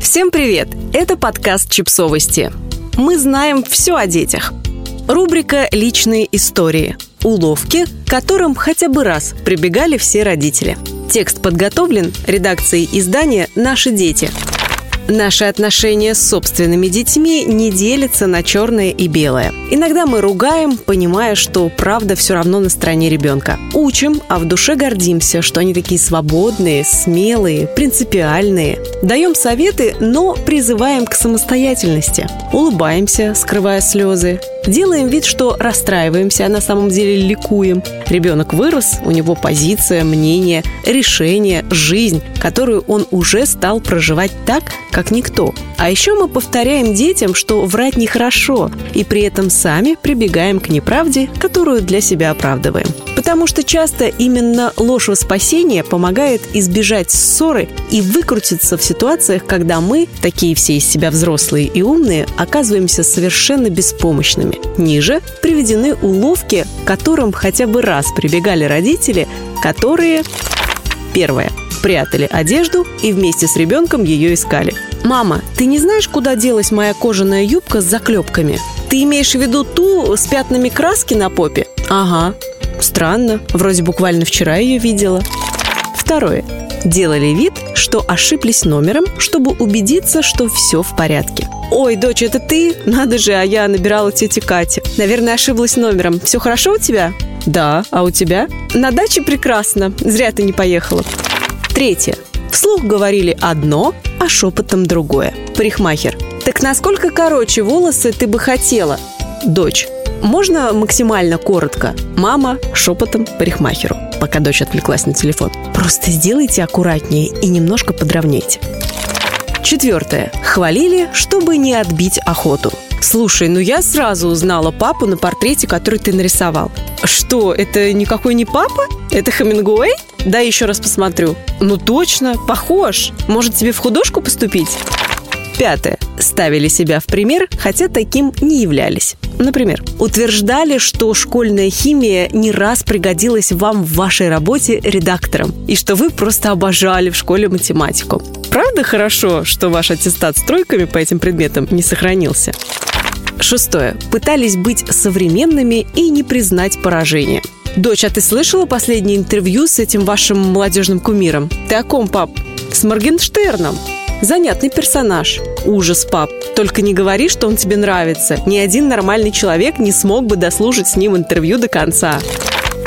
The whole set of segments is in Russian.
Всем привет! Это подкаст «Чипсовости». Мы знаем все о детях. Рубрика «Личные истории». Уловки, к которым хотя бы раз прибегали все родители. Текст подготовлен редакцией издания «Наши дети». Наши отношения с собственными детьми не делятся на черное и белое. Иногда мы ругаем, понимая, что правда все равно на стороне ребенка. Учим, а в душе гордимся, что они такие свободные, смелые, принципиальные. Даем советы, но призываем к самостоятельности. Улыбаемся, скрывая слезы. Делаем вид, что расстраиваемся, а на самом деле ликуем. Ребенок вырос, у него позиция, мнение, решение, жизнь, которую он уже стал проживать так, как никто. А еще мы повторяем детям, что врать нехорошо, и при этом сами прибегаем к неправде, которую для себя оправдываем. Потому что часто именно ложь во спасение помогает избежать ссоры и выкрутиться в ситуациях, когда мы, такие все из себя взрослые и умные, оказываемся совершенно беспомощными. Ниже приведены уловки, которым хотя бы раз прибегали родители, которые... Первое. Прятали одежду и вместе с ребенком ее искали. «Мама, ты не знаешь, куда делась моя кожаная юбка с заклепками? Ты имеешь в виду ту с пятнами краски на попе?» «Ага. Странно. Вроде буквально вчера ее видела». Второе. Делали вид, что ошиблись номером, чтобы убедиться, что все в порядке. «Ой, дочь, это ты? Надо же, а я набирала тете Кате. Наверное, ошиблась номером. Все хорошо у тебя?» «Да, а у тебя?» «На даче прекрасно. Зря ты не поехала». Третье. Вслух говорили одно, а шепотом другое. Парикмахер. Так насколько короче волосы ты бы хотела? Дочь. Можно максимально коротко? Мама шепотом парикмахеру, пока дочь отвлеклась на телефон. Просто сделайте аккуратнее и немножко подровняйте. Четвертое. Хвалили, чтобы не отбить охоту. Слушай, ну я сразу узнала папу на портрете, который ты нарисовал. Что, это никакой не папа? Это Хемингуэй? Да, еще раз посмотрю. Ну точно, похож. Может, тебе в художку поступить? Пятое. Ставили себя в пример, хотя таким не являлись. Например, утверждали, что школьная химия не раз пригодилась вам в вашей работе редактором, и что вы просто обожали в школе математику. Правда хорошо, что ваш аттестат с тройками по этим предметам не сохранился? Шестое. Пытались быть современными и не признать поражение. Дочь, а ты слышала последнее интервью с этим вашим молодежным кумиром? Ты о ком, пап? С Моргенштерном. Занятный персонаж. Ужас, пап. Только не говори, что он тебе нравится. Ни один нормальный человек не смог бы дослушать с ним интервью до конца.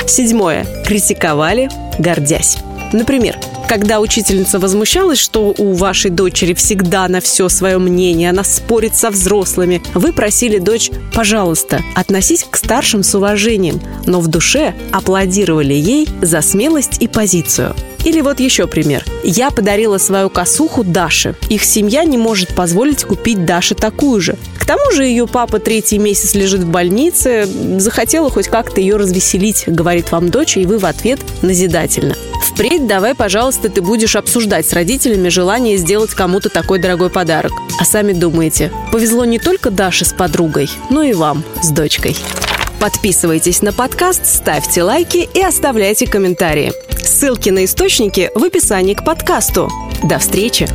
Седьмое. Критиковали, гордясь. Например, когда учительница возмущалась, что у вашей дочери всегда на все свое мнение, она спорит со взрослыми, вы просили дочь, пожалуйста, относись к старшим с уважением, но в душе аплодировали ей за смелость и позицию. Или вот еще пример. Я подарила свою косуху Даше. Их семья не может позволить купить Даше такую же. К тому же ее папа третий месяц лежит в больнице. Захотела хоть как-то ее развеселить, говорит вам дочь, и вы в ответ назидательно. Впредь давай, пожалуйста, ты будешь обсуждать с родителями желание сделать кому-то такой дорогой подарок. А сами думаете, повезло не только Даше с подругой, но и вам с дочкой. Подписывайтесь на подкаст, ставьте лайки и оставляйте комментарии. Ссылки на источники в описании к подкасту. До встречи!